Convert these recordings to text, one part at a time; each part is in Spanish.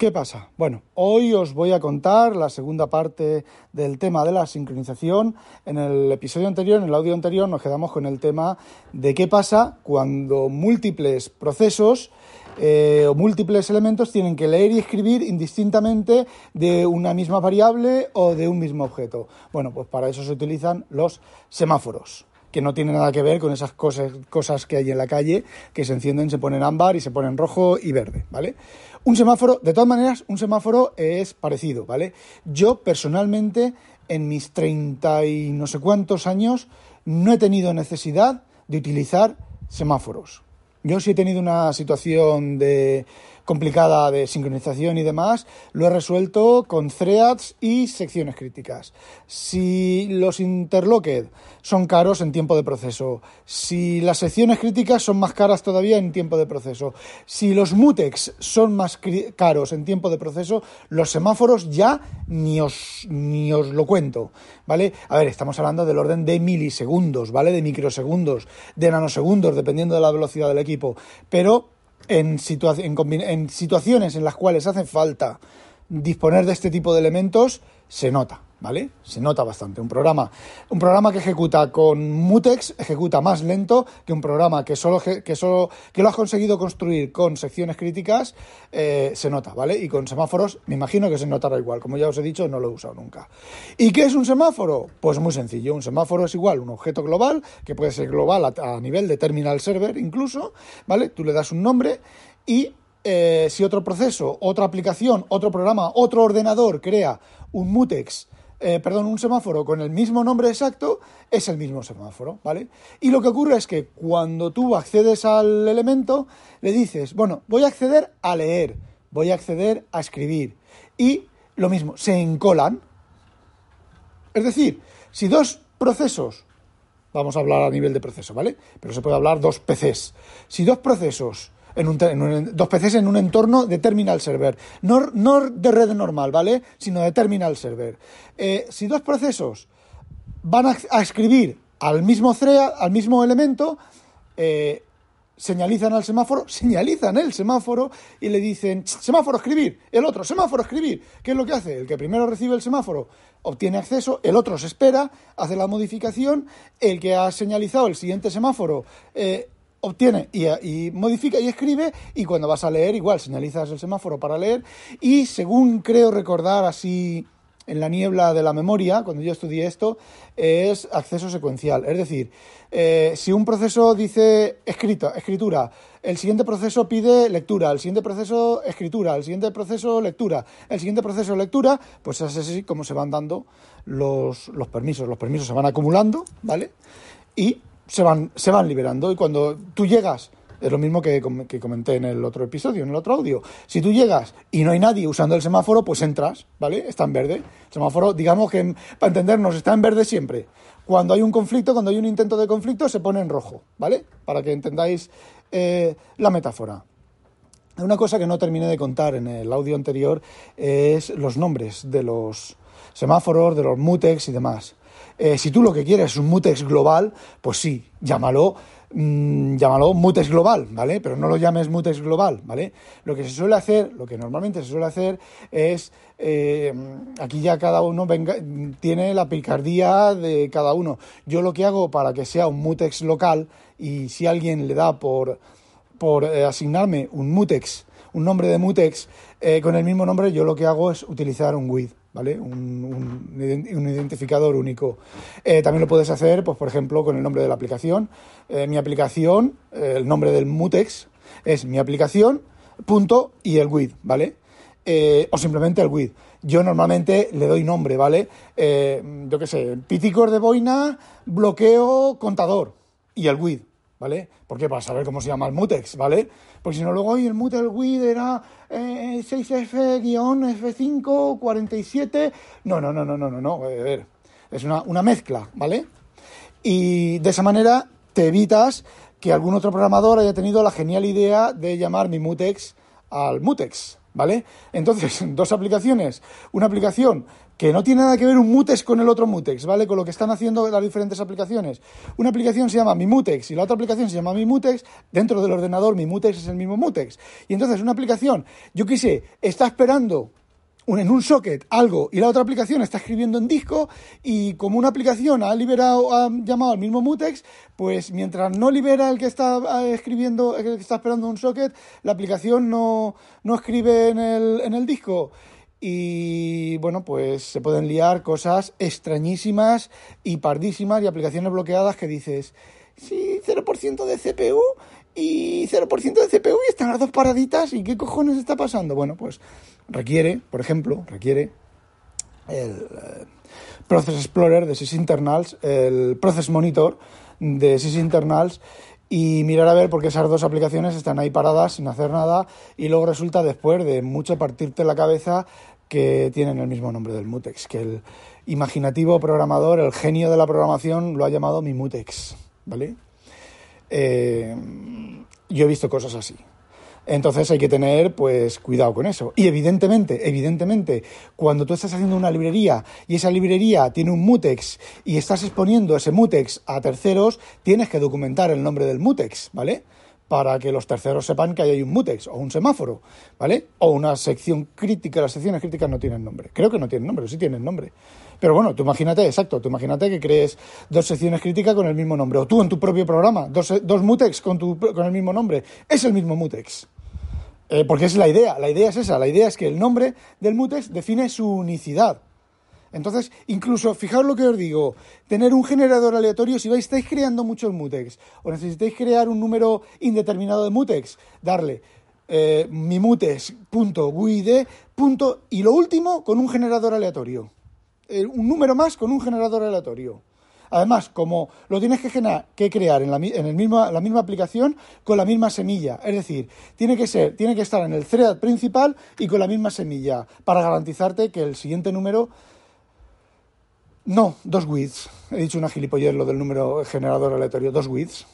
¿Qué pasa? Bueno, hoy os voy a contar la segunda parte del tema de la sincronización. En el episodio anterior, en el audio anterior, nos quedamos con el tema de qué pasa cuando múltiples procesos eh, o múltiples elementos tienen que leer y escribir indistintamente de una misma variable o de un mismo objeto. Bueno, pues para eso se utilizan los semáforos que no tienen nada que ver con esas cosas, cosas que hay en la calle que se encienden, se ponen ámbar y se ponen rojo y verde, ¿vale? Un semáforo, de todas maneras, un semáforo es parecido, ¿vale? Yo personalmente, en mis treinta y no sé cuántos años, no he tenido necesidad de utilizar semáforos. Yo sí he tenido una situación de complicada de sincronización y demás, lo he resuelto con threads y secciones críticas. Si los interlocked son caros en tiempo de proceso, si las secciones críticas son más caras todavía en tiempo de proceso, si los mutex son más caros en tiempo de proceso, los semáforos ya ni os, ni os lo cuento, ¿vale? A ver, estamos hablando del orden de milisegundos, ¿vale? De microsegundos, de nanosegundos, dependiendo de la velocidad del equipo, pero en, en situaciones en las cuales hace falta disponer de este tipo de elementos, se nota. ¿Vale? Se nota bastante. Un programa, un programa que ejecuta con mutex ejecuta más lento que un programa que solo, que solo que lo has conseguido construir con secciones críticas, eh, se nota, ¿vale? Y con semáforos, me imagino que se notará igual. Como ya os he dicho, no lo he usado nunca. ¿Y qué es un semáforo? Pues muy sencillo. Un semáforo es igual un objeto global, que puede ser global a, nivel de terminal server incluso, ¿vale? Tú le das un nombre y eh, si otro proceso, otra aplicación, otro programa, otro ordenador crea un mutex eh, perdón, un semáforo con el mismo nombre exacto, es el mismo semáforo, ¿vale? Y lo que ocurre es que cuando tú accedes al elemento, le dices, bueno, voy a acceder a leer, voy a acceder a escribir. Y lo mismo, se encolan. Es decir, si dos procesos, vamos a hablar a nivel de proceso, ¿vale? Pero se puede hablar dos PCs. Si dos procesos dos PCs en un entorno de terminal server. No, no de red normal, ¿vale? Sino de terminal server. Eh, si dos procesos van a, escribir al mismo thread, al mismo elemento, eh, señalizan al semáforo, señalizan el semáforo y le dicen, semáforo escribir, el otro, semáforo escribir. ¿Qué es lo que hace? El que primero recibe el semáforo obtiene acceso, el otro se espera, hace la modificación, el que ha señalizado el siguiente semáforo eh, obtiene y, modifica y escribe y cuando vas a leer igual señalizas el semáforo para leer y según creo recordar así en la niebla de la memoria, cuando yo estudié esto, es acceso secuencial. Es decir, eh, si un proceso dice escrita, escritura, el siguiente proceso pide lectura, el siguiente proceso escritura, el siguiente proceso lectura, el siguiente proceso lectura, pues es así como se van dando los, los permisos. Los permisos se van acumulando, ¿vale? Y se van, se van liberando y cuando tú llegas, es lo mismo que, que, comenté en el otro episodio, en el otro audio, si tú llegas y no hay nadie usando el semáforo, pues entras, ¿vale? Está en verde. El semáforo, digamos que para entendernos, está en verde siempre. Cuando hay un conflicto, cuando hay un intento de conflicto, se pone en rojo, ¿vale? Para que entendáis eh, la metáfora. Una cosa que no terminé de contar en el audio anterior es los nombres de los semáforos, de los mutex y demás. Eh, si tú lo que quieres es un mutex global, pues sí, llámalo, mm, llámalo mutex global, ¿vale? Pero no lo llames mutex global, ¿vale? Lo que se suele hacer, lo que normalmente se suele hacer es, eh, aquí ya cada uno venga, tiene la picardía de cada uno. Yo lo que hago para que sea un mutex local y si alguien le da por, por eh, asignarme un mutex, un nombre de mutex con el mismo nombre, yo lo que hago es utilizar un with. ¿Vale? Un, identificador único. Eh, también lo puedes hacer, pues, por ejemplo, con el nombre de la aplicación. Eh, mi aplicación, eh, el nombre del mutex es mi aplicación, punto, y el with, ¿vale? o simplemente el with. Yo normalmente le doy nombre, ¿vale? yo qué sé, piticor de boina, bloqueo, contador, y el with. ¿Vale? Porque para saber cómo se llama el mutex, ¿vale? Porque si no, luego, hoy el mutex with era 6F-F547. Eh, no, no, no, no, no, no, no. A ver, es una, una mezcla, ¿vale? Y de esa manera te evitas que algún otro programador haya tenido la genial idea de llamar mi mutex al mutex, ¿vale? Entonces, dos aplicaciones, una aplicación que no tiene nada que ver un mutex con el otro mutex, ¿vale? Con lo que están haciendo las diferentes aplicaciones. Una aplicación se llama mi mutex y la otra aplicación se llama mi mutex. Dentro del ordenador mi mutex es el mismo mutex. Y entonces una aplicación, yo qué sé, está esperando en un socket algo y la otra aplicación está escribiendo en disco y como una aplicación ha liberado, ha llamado al mismo mutex, pues mientras no libera el que está eh, escribiendo, el que está esperando un socket, la aplicación no, no escribe en el, en el disco. Y bueno, pues se pueden liar cosas extrañísimas y pardísimas y aplicaciones bloqueadas que dices, sí, 0% de CPU y 0% de CPU y están las dos paraditas y qué cojones está pasando. Bueno, pues requiere, por ejemplo, requiere el eh, Process Explorer de SysInternals, el Process Monitor de SysInternals y mirar a ver por qué esas dos aplicaciones están ahí paradas sin hacer nada y luego resulta después de mucho partirte la cabeza que tienen el mismo nombre del Mutex, que el imaginativo programador, el genio de la programación lo ha llamado mi Mutex, ¿vale? Eh, yo he visto cosas así. Entonces hay que tener pues cuidado con eso. Y evidentemente, evidentemente, cuando tú estás haciendo una librería y esa librería tiene un mutex y estás exponiendo ese mutex a terceros, tienes que documentar el nombre del mutex, ¿vale? Para que los terceros sepan que hay un mutex o un semáforo, ¿vale? O una sección crítica. Las secciones críticas no tienen nombre. Creo que no tienen nombre, sí tienen nombre. Pero bueno, tú imagínate, exacto, tú imagínate que crees dos secciones críticas con el mismo nombre. O tú en tu propio programa, dos, mutex con, tu, con el mismo nombre. Es el mismo mutex. Eh, porque es la idea, la idea es esa, la idea es que el nombre del mutex define su unicidad. Entonces, incluso, fijaos lo que os digo, tener un generador aleatorio, si vais, estáis creando muchos mutex o necesitáis crear un número indeterminado de mutex, darle eh, mi mutex.guid. y lo último con un generador aleatorio. Eh, un número más con un generador aleatorio. Además, como lo tienes que, que crear en, la, en el mismo, la misma aplicación con la misma semilla, es decir, tiene que ser, tiene que estar en el thread principal y con la misma semilla para garantizarte que el siguiente número no, dos widths. He dicho una gilipollez lo del número generador aleatorio, dos widths.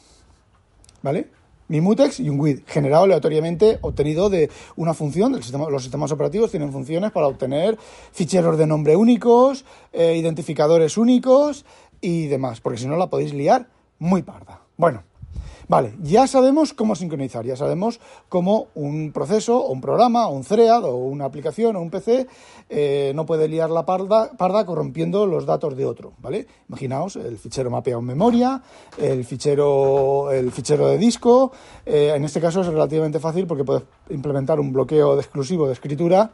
¿Vale? Mi mutex y un width generado aleatoriamente obtenido de una función del sistema, los sistemas operativos tienen funciones para obtener ficheros de nombre únicos, eh, identificadores únicos y demás, porque si no la podéis liar muy parda. Bueno, vale, ya sabemos cómo sincronizar, ya sabemos cómo un proceso, o un programa, o un thread, o una aplicación, o un PC eh, no puede liar la parda, parda corrompiendo los datos de otro, ¿vale? Imaginaos el fichero mapeado en memoria, el fichero, el fichero de disco, eh, en este caso es relativamente fácil porque puedes implementar un bloqueo de exclusivo de escritura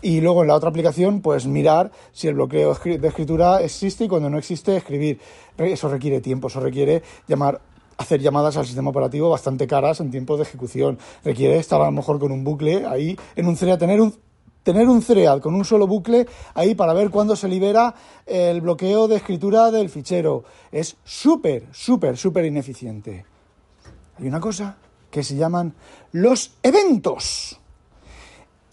y luego en la otra aplicación pues mirar si el bloqueo de escritura existe y cuando no existe escribir. Eso requiere tiempo, eso requiere llamar hacer llamadas al sistema operativo bastante caras en tiempo de ejecución. Requiere estar a lo mejor con un bucle ahí en un cereal, tener un tener un cereal con un solo bucle ahí para ver cuándo se libera el bloqueo de escritura del fichero. Es súper, súper, súper ineficiente. Hay una cosa que se llaman los eventos.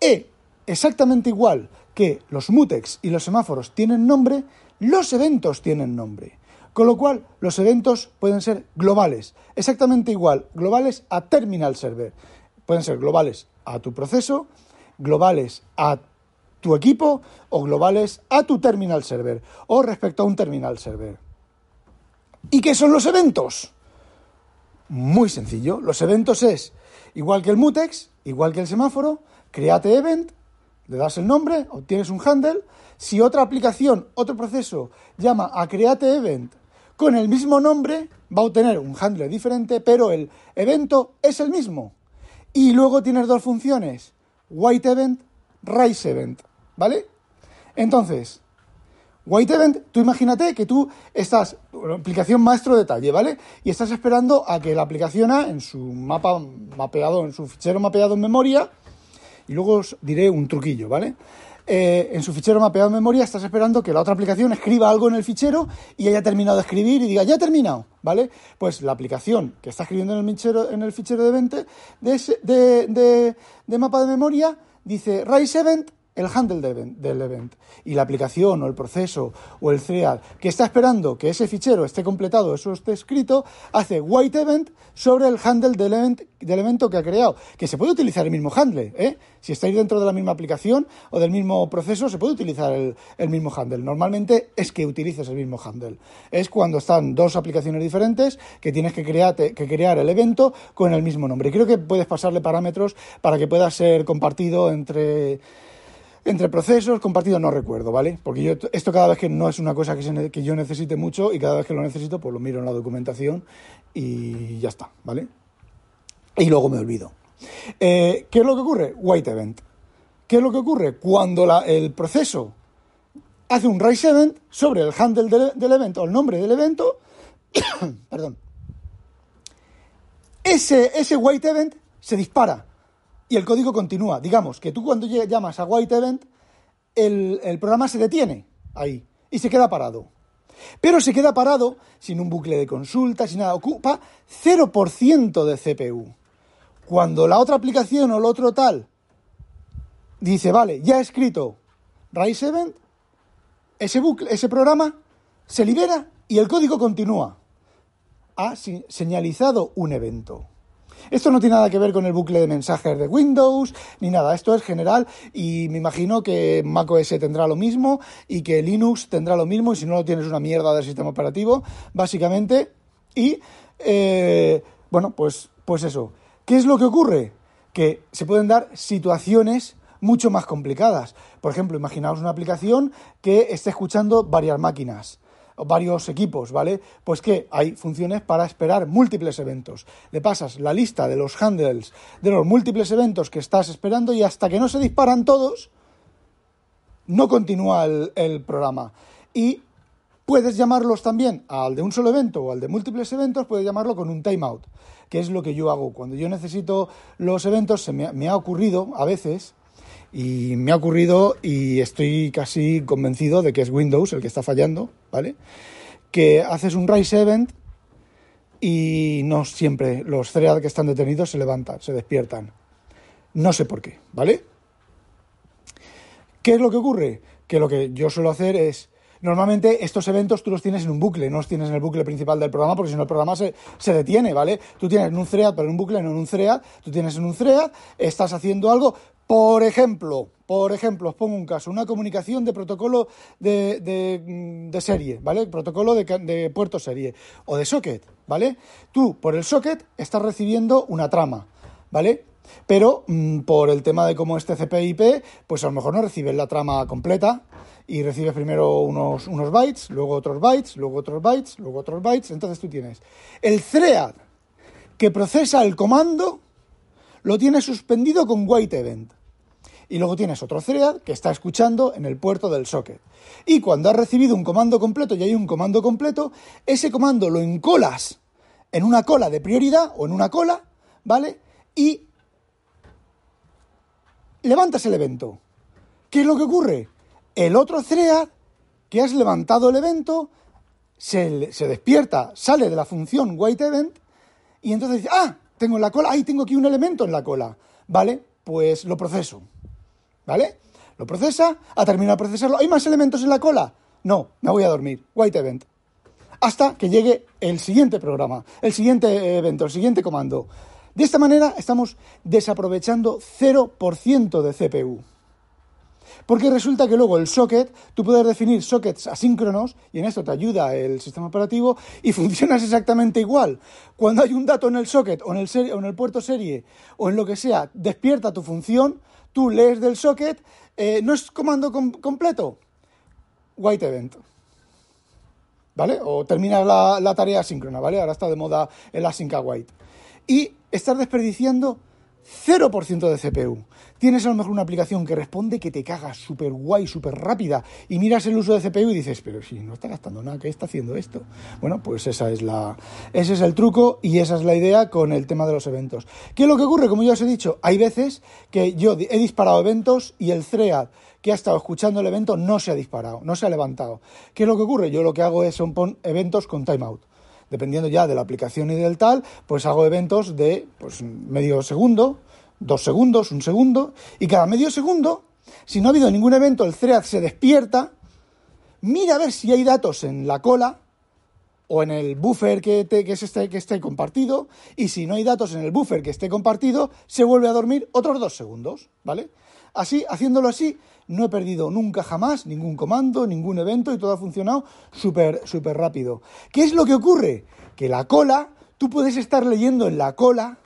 E exactamente igual que los mutex y los semáforos tienen nombre, los eventos tienen nombre. Con lo cual, los eventos pueden ser globales, exactamente igual, globales a terminal server. Pueden ser globales a tu proceso, globales a tu equipo o globales a tu terminal server o respecto a un terminal server. ¿Y qué son los eventos? Muy sencillo, los eventos es, igual que el mutex, igual que el semáforo, create event, le das el nombre, obtienes un handle. Si otra aplicación, otro proceso llama a create event con el mismo nombre, va a obtener un handle diferente, pero el evento es el mismo. Y luego tienes dos funciones, white event, rise event, ¿vale? Entonces, white event, tú imagínate que tú estás, aplicación maestro detalle, ¿vale? Y estás esperando a que la aplicación A, en su mapa mapeado, en su fichero mapeado en memoria, y luego os diré un truquillo, ¿vale? Eh, en su fichero mapeado en memoria estás esperando que la otra aplicación escriba algo en el fichero y haya terminado de escribir y diga, ya he terminado, ¿vale? Pues la aplicación que está escribiendo en el fichero, en el fichero de, 20 de, de, de, mapa de memoria dice rise event el handle del event, Y la aplicación o el proceso o el thread que está esperando que ese fichero esté completado, eso esté escrito, hace white event sobre el handle del, event, del evento que ha creado. Que se puede utilizar el mismo handle, ¿eh? Si estáis dentro de la misma aplicación o del mismo proceso, se puede utilizar el, mismo handle. Normalmente es que utilices el mismo handle. Es cuando están dos aplicaciones diferentes que tienes que crear, que crear el evento con el mismo nombre. Creo que puedes pasarle parámetros para que pueda ser compartido entre entre procesos, compartido no recuerdo, ¿vale? Porque yo esto cada vez que no es una cosa que, que yo necesite mucho y cada vez que lo necesito, pues lo miro en la documentación y ya está, ¿vale? Y luego me olvido. Eh, ¿Qué es lo que ocurre? White event. ¿Qué es lo que ocurre? Cuando el proceso hace un raise event sobre el handle del, del evento o el nombre del evento, perdón, ese, ese white event se dispara y el código continúa. Digamos que tú cuando llamas a White Event, el, programa se detiene ahí y se queda parado. Pero se queda parado sin un bucle de consulta, sin nada. Ocupa 0% de CPU. Cuando la otra aplicación o el otro tal dice, vale, ya he escrito Rise Event, ese, bucle, ese programa se libera y el código continúa. Ha señalizado un evento. Esto no tiene nada que ver con el bucle de mensajes de Windows ni nada, esto es general y me imagino que macOS tendrá lo mismo y que Linux tendrá lo mismo y si no lo tienes una mierda del sistema operativo, básicamente. Y, eh, bueno, pues, pues eso. ¿Qué es lo que ocurre? Que se pueden dar situaciones mucho más complicadas. Por ejemplo, imaginaos una aplicación que esté escuchando varias máquinas varios equipos, ¿vale? Pues que hay funciones para esperar múltiples eventos. Le pasas la lista de los handles de los múltiples eventos que estás esperando y hasta que no se disparan todos, no continúa el, programa. Y puedes llamarlos también al de un solo evento o al de múltiples eventos, puedes llamarlo con un timeout, que es lo que yo hago. Cuando yo necesito los eventos, se me ha ocurrido a veces y me ha ocurrido, y estoy casi convencido de que es Windows el que está fallando, ¿vale? Que haces un Rise Event y no siempre los threads que están detenidos se levantan, se despiertan. No sé por qué, ¿vale? ¿Qué es lo que ocurre? Que lo que yo suelo hacer es, normalmente estos eventos tú los tienes en un bucle, no los tienes en el bucle principal del programa, porque si no el programa se, se detiene, ¿vale? Tú tienes en un thread, pero en un bucle, no en un thread, tú tienes en un thread, estás haciendo algo, por ejemplo, por ejemplo, os pongo un caso, una comunicación de protocolo de, mm, serie, ¿vale? Protocolo de, puerto serie o de socket, ¿vale? Tú, por el socket, estás recibiendo una trama, ¿vale? Pero mm, por el tema de cómo este CPIP, pues a lo mejor no recibes la trama completa y recibes primero unos, unos bytes, luego otros bytes, luego otros bytes, luego otros bytes. Entonces tú tienes el thread que procesa el comando lo tienes suspendido con white event. Y luego tienes otro thread que está escuchando en el puerto del socket. Y cuando has recibido un comando completo y hay un comando completo, ese comando lo encolas en una cola de prioridad o en una cola, ¿vale? Y levantas el evento. ¿Qué es lo que ocurre? El otro thread que has levantado el evento se, despierta, sale de la función white event y entonces dice, ah, tengo en la cola, ahí tengo aquí un elemento en la cola, ¿vale? Pues lo proceso, ¿vale? Lo procesa, ha terminado de procesarlo. ¿Hay más elementos en la cola? No, me voy a dormir. White event. Hasta que llegue el siguiente programa, el siguiente evento, el siguiente comando. De esta manera estamos desaprovechando 0% de CPU. Porque resulta que luego el socket, tú puedes definir sockets asíncronos, y en esto te ayuda el sistema operativo, y funcionas exactamente igual. Cuando hay un dato en el socket o en el, puerto serie o en lo que sea, despierta tu función, tú lees del socket, eh, no es comando completo, white event. ¿Vale? O terminas la, la, tarea asíncrona, ¿vale? Ahora está de moda el async await. Y estás desperdiciando 0% de CPU. Tienes a lo mejor una aplicación que responde que te cagas súper guay, súper rápida, y miras el uso de CPU y dices, pero si no está gastando nada, ¿qué está haciendo esto? Bueno, pues esa es la, ese es el truco y esa es la idea con el tema de los eventos. ¿Qué es lo que ocurre? Como ya os he dicho, hay veces que yo he disparado eventos y el thread que ha estado escuchando el evento no se ha disparado, no se ha levantado. ¿Qué es lo que ocurre? Yo lo que hago es son eventos con timeout dependiendo ya de la aplicación y del tal, pues hago eventos de pues, medio segundo, dos segundos, un segundo, y cada medio segundo Si no ha habido ningún evento, el thread se despierta, mira a ver si hay datos en la cola o en el buffer que, que, esté, que esté compartido, y si no hay datos en el buffer que esté compartido, se vuelve a dormir otros dos segundos, ¿vale? Así, haciéndolo así, no he perdido nunca jamás ningún comando, ningún evento y todo ha funcionado súper, súper rápido. ¿Qué es lo que ocurre? Que la cola, tú puedes estar leyendo en la cola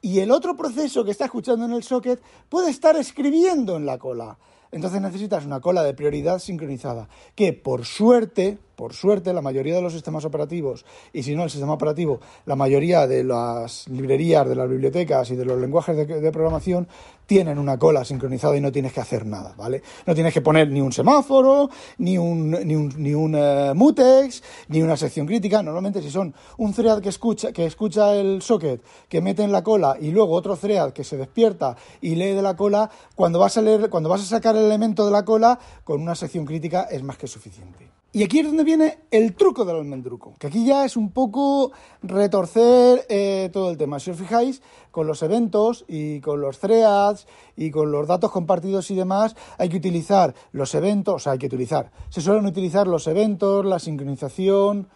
y el otro proceso que está escuchando en el socket puede estar escribiendo en la cola. Entonces necesitas una cola de prioridad sincronizada, que por suerte, por suerte, la mayoría de los sistemas operativos, y si no el sistema operativo, la mayoría de las librerías, de las bibliotecas y de los lenguajes de, programación tienen una cola sincronizada y no tienes que hacer nada, ¿vale? No tienes que poner ni un semáforo, ni un, ni un, ni un eh, mutex, ni una sección crítica. Normalmente si son un thread que escucha, que escucha el socket, que mete en la cola, y luego otro thread que se despierta y lee de la cola, cuando vas a leer, cuando vas a sacar el elemento de la cola, con una sección crítica es más que suficiente. Y aquí es donde viene el truco del almendruco, que aquí ya es un poco retorcer eh, todo el tema. Si os fijáis, con los eventos y con los threads y con los datos compartidos y demás, hay que utilizar los eventos, o sea, hay que utilizar, se suelen utilizar los eventos, la sincronización,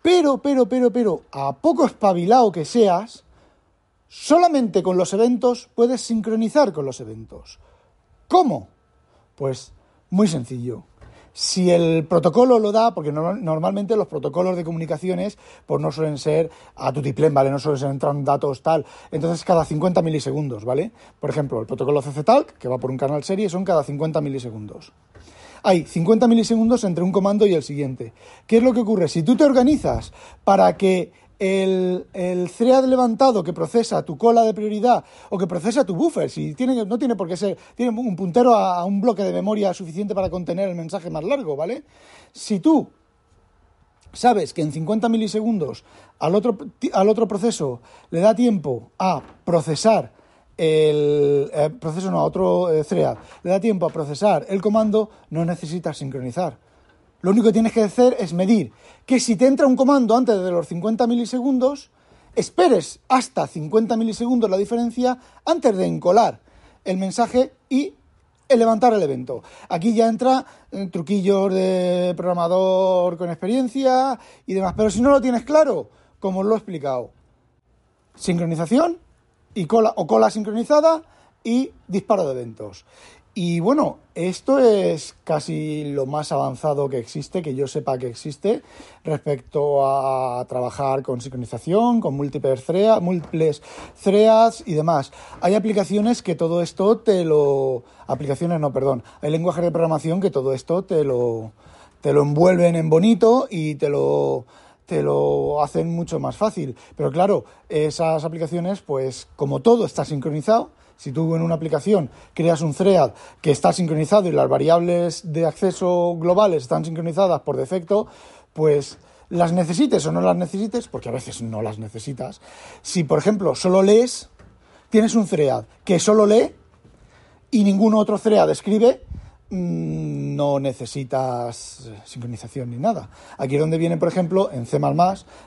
pero, pero, pero, pero, a poco espabilado que seas, solamente con los eventos puedes sincronizar con los eventos. ¿Cómo? Pues muy sencillo si el protocolo lo da, porque normalmente los protocolos de comunicaciones pues no suelen ser a tutiplén, ¿vale? No suelen entrar datos tal. Entonces cada 50 milisegundos, ¿vale? Por ejemplo, el protocolo CCTalk, que va por un canal serie, son cada 50 milisegundos. Hay 50 milisegundos entre un comando y el siguiente. ¿Qué es lo que ocurre? Si tú te organizas para que el, el, thread levantado que procesa tu cola de prioridad o que procesa tu buffer, si tiene, no tiene por qué ser, tiene un puntero a, un bloque de memoria suficiente para contener el mensaje más largo, ¿vale? Si tú sabes que en 50 milisegundos al otro, al otro proceso le da tiempo a procesar el eh, proceso, no, a otro eh, thread, le da tiempo a procesar el comando, no necesitas sincronizar. Lo único que tienes que hacer es medir que si te entra un comando antes de los 50 milisegundos, esperes hasta 50 milisegundos la diferencia antes de encolar el mensaje y levantar el evento. Aquí ya entra eh, truquillos de programador con experiencia y demás. Pero si no lo tienes claro, como os lo he explicado, sincronización y cola o cola sincronizada y disparo de eventos. Y bueno, esto es casi lo más avanzado que existe, que yo sepa que existe, respecto a trabajar con sincronización, con múltiples, múltiples threads y demás. Hay aplicaciones que todo esto te lo... Aplicaciones no, perdón. Hay lenguajes de programación que todo esto te lo, te lo envuelven en bonito y te lo te lo hacen mucho más fácil. Pero claro, esas aplicaciones, pues como todo está sincronizado, si tú en una aplicación creas un thread que está sincronizado y las variables de acceso globales están sincronizadas por defecto, pues las necesites o no las necesites, porque a veces no las necesitas. Si, por ejemplo, solo lees, tienes un thread que solo lee y ningún otro thread escribe, no necesitas sincronización ni nada. Aquí es donde viene, por ejemplo, en C++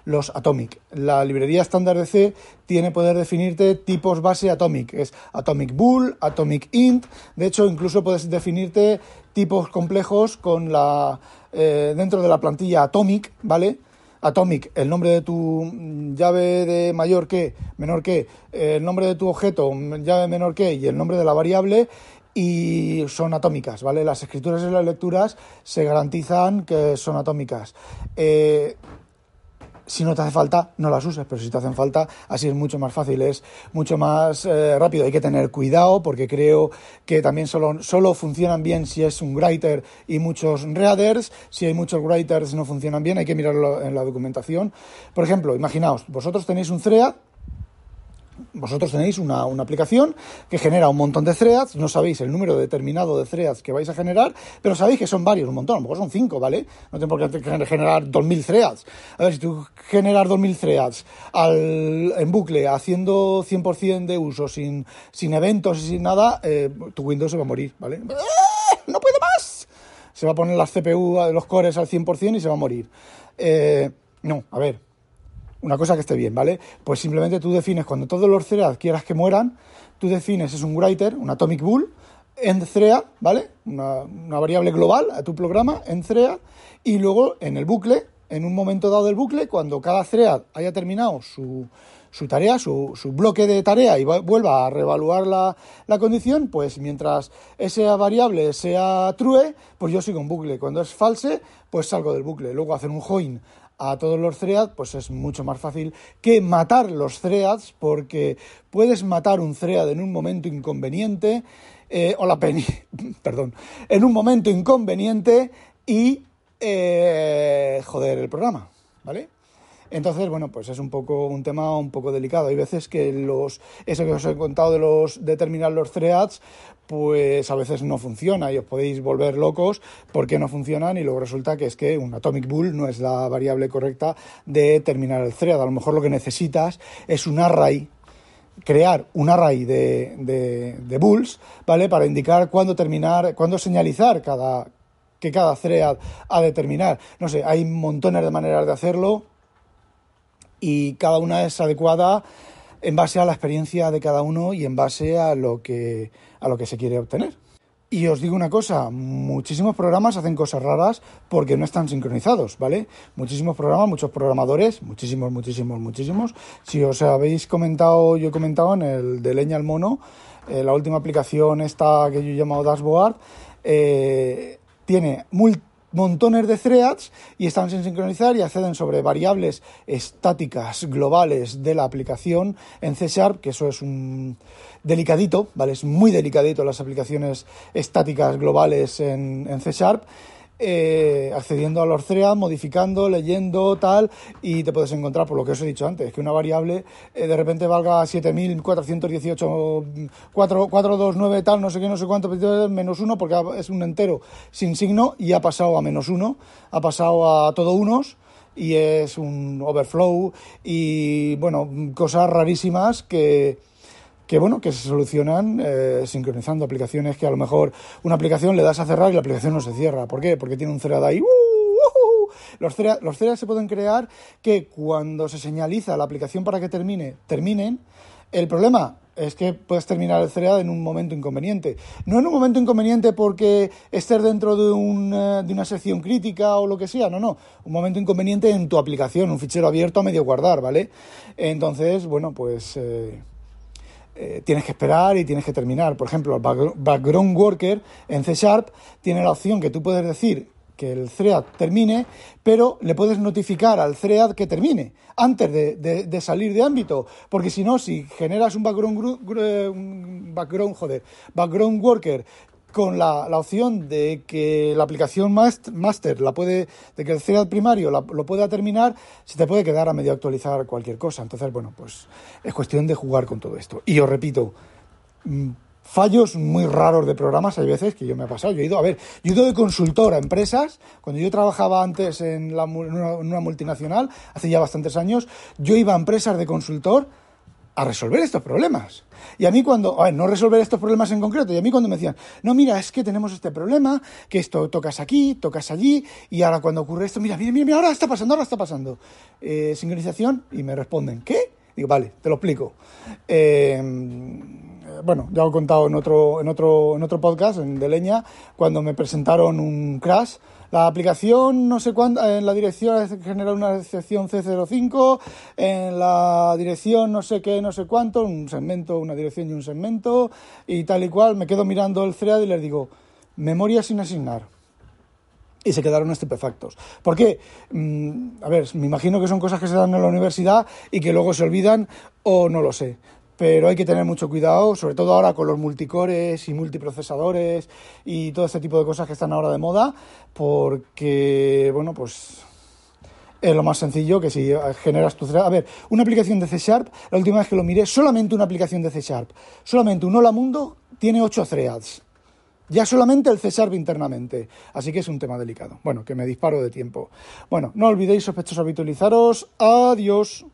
los atomic. La librería estándar de C tiene poder definirte tipos base atomic. Es atomic bool, atomic int. De hecho, incluso puedes definirte tipos complejos con la eh, dentro de la plantilla atomic, ¿vale? Atomic, el nombre de tu llave de mayor que, menor que, el nombre de tu objeto, llave menor que, y el nombre de la variable, y son atómicas, ¿vale? Las escrituras y las lecturas se garantizan que son atómicas. Eh, si no te hace falta, no las uses, pero si te hacen falta, así es mucho más fácil, es mucho más eh, rápido. Hay que tener cuidado porque creo que también solo, solo funcionan bien si es un writer y muchos readers. Si hay muchos writers no funcionan bien, hay que mirarlo en la documentación. Por ejemplo, imaginaos, vosotros tenéis un thread vosotros tenéis una, aplicación que genera un montón de threads, no sabéis el número determinado de threads que vais a generar, pero sabéis que son varios, un montón, a lo mejor son cinco, ¿vale? No tengo por qué generar 2.000 threads. A ver, si tú generas 2.000 threads al, en bucle, haciendo 100% de uso, sin, sin eventos y sin nada, eh, tu Windows se va a morir, ¿vale? ¡Ah! ¡No puedo más! Se va a poner la CPU, los cores al 100% y se va a morir. Eh, no, a ver, una cosa que esté bien, ¿vale? Pues simplemente tú defines, cuando todos los threads quieras que mueran, tú defines, es un writer, un atomic bool, en thread, ¿vale? Una, variable global a tu programa en thread y luego en el bucle, en un momento dado del bucle, cuando cada thread haya terminado su, su tarea, su, su, bloque de tarea y vuelva a reevaluar la, la, condición, pues mientras esa variable sea true, pues yo sigo en bucle. Cuando es false, pues salgo del bucle. Luego hacer un join a todos los threads, pues es mucho más fácil que matar los threads, porque puedes matar un thread en un momento inconveniente, eh, o la penny, perdón, en un momento inconveniente y eh, joder el programa, ¿vale? Entonces, bueno, pues es un poco un tema un poco delicado. Hay veces que los eso que os he contado de los de terminar los threads, pues a veces no funciona y os podéis volver locos porque no funcionan y luego resulta que es que un atomic bull no es la variable correcta de terminar el thread. A lo mejor lo que necesitas es un array crear un array de, de, de bulls, ¿vale? Para indicar cuándo terminar, cuándo señalizar cada, que cada thread ha de terminar. No sé, hay montones de maneras de hacerlo y cada una es adecuada en base a la experiencia de cada uno y en base a lo que, a lo que se quiere obtener. Y os digo una cosa, muchísimos programas hacen cosas raras porque no están sincronizados, ¿vale? Muchísimos programas, muchos programadores, muchísimos, muchísimos, muchísimos. Si os habéis comentado, yo he comentado en el de Leña al Mono, eh, la última aplicación esta que yo he llamado Dashboard, eh, tiene montones de threads y están sin sincronizar y acceden sobre variables estáticas globales de la aplicación en C Sharp, que eso es un delicadito, ¿vale? Es muy delicadito las aplicaciones estáticas globales en, en C Sharp eh, accediendo a los threads, modificando, leyendo, tal, y te puedes encontrar, por lo que os he dicho antes, que una variable eh, de repente valga 7418, 429, tal, no sé qué, no sé cuánto, menos uno, porque es un entero sin signo y ha pasado a menos uno, ha pasado a todo unos y es un overflow y, bueno, cosas rarísimas que que bueno, que se solucionan eh, sincronizando aplicaciones que a lo mejor una aplicación le das a cerrar y la aplicación no se cierra. ¿Por qué? Porque tiene un thread ahí. ¡uh! ¡uh! los, threads, los se pueden crear que cuando se señaliza la aplicación para que termine, terminen. El problema es que puedes terminar el thread en un momento inconveniente. No en un momento inconveniente porque estés dentro de, un, eh, de una sección crítica o lo que sea, no, no. Un momento inconveniente en tu aplicación, un fichero abierto a medio guardar, ¿vale? Entonces, bueno, pues... Eh, eh, tienes que esperar y tienes que terminar. Por ejemplo, el background worker en C Sharp tiene la opción que tú puedes decir que el thread termine, pero le puedes notificar al thread que termine antes de, salir de ámbito, porque si no, si generas un background, un background, joder, background worker con la, opción de que la aplicación master la puede, de que el thread primario lo pueda terminar, se te puede quedar a medio actualizar cualquier cosa. Entonces, bueno, pues es cuestión de jugar con todo esto. Y os repito, mm, fallos muy raros de programas hay veces que yo me he pasado. Yo he ido, a ver, yo he ido de consultor a empresas. Cuando yo trabajaba antes en, la, en una multinacional, hace ya bastantes años, yo iba a empresas de consultor a resolver estos problemas. Y a mí cuando, a ver, no resolver estos problemas en concreto, y a mí cuando me decían, no, mira, es que tenemos este problema, que esto tocas aquí, tocas allí, y ahora cuando ocurre esto, mira, mira, mira, ahora está pasando, ahora está pasando. Eh, sincronización, y me responden, ¿qué? Digo, vale, te lo explico. Eh, bueno, ya lo he contado en otro, en otro, en otro podcast, en De Leña, cuando me presentaron un crash la aplicación, no sé cuándo, en la dirección genera una sección C05, en la dirección no sé qué, no sé cuánto, un segmento, una dirección y un segmento, y tal y cual. Me quedo mirando el thread y les digo, memoria sin asignar. Y se quedaron estupefactos. ¿Por qué? Mm, a ver, me imagino que son cosas que se dan en la universidad y que luego se olvidan o no lo sé pero hay que tener mucho cuidado, sobre todo ahora con los multicores y multiprocesadores y todo este tipo de cosas que están ahora de moda, porque, bueno, pues es lo más sencillo que si generas tu... A ver, una aplicación de C Sharp, la última vez que lo miré, solamente una aplicación de C Sharp, solamente un Hola Mundo tiene 8 threads. Ya solamente el C Sharp internamente. Así que es un tema delicado. Bueno, que me disparo de tiempo. Bueno, no olvidéis, sospechosos, habitualizaros. Adiós.